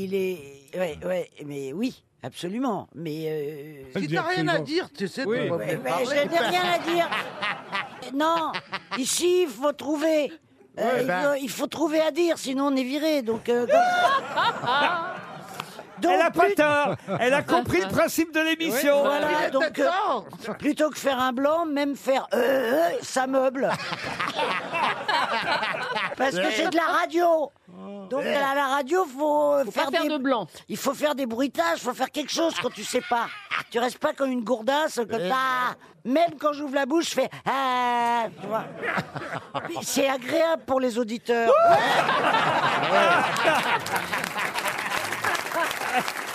Il est. Ouais, ouais, mais oui, absolument. Mais. euh, Si t'as rien à dire, tu sais, Oui. Ouais, mais je n'ai rien à dire. Non, ici, il faut trouver. Euh, Ouais, il, ben. faut, il faut trouver à dire, sinon on est viré. Donc. euh, comme- Donc, Elle a pas plus- tort. Elle a compris le principe de l'émission. Voilà, donc euh, plutôt que faire un blanc, même faire euh, euh, ça meuble. Parce que c'est de la radio. Donc à la radio, faut, Faut faire, des blanc. il faut faire des bruitages, faut faire quelque chose quand tu sais pas. Tu restes pas comme une gourdasse comme ça. Même quand j'ouvre la bouche, je fais ah, tu vois. C'est agréable pour les auditeurs.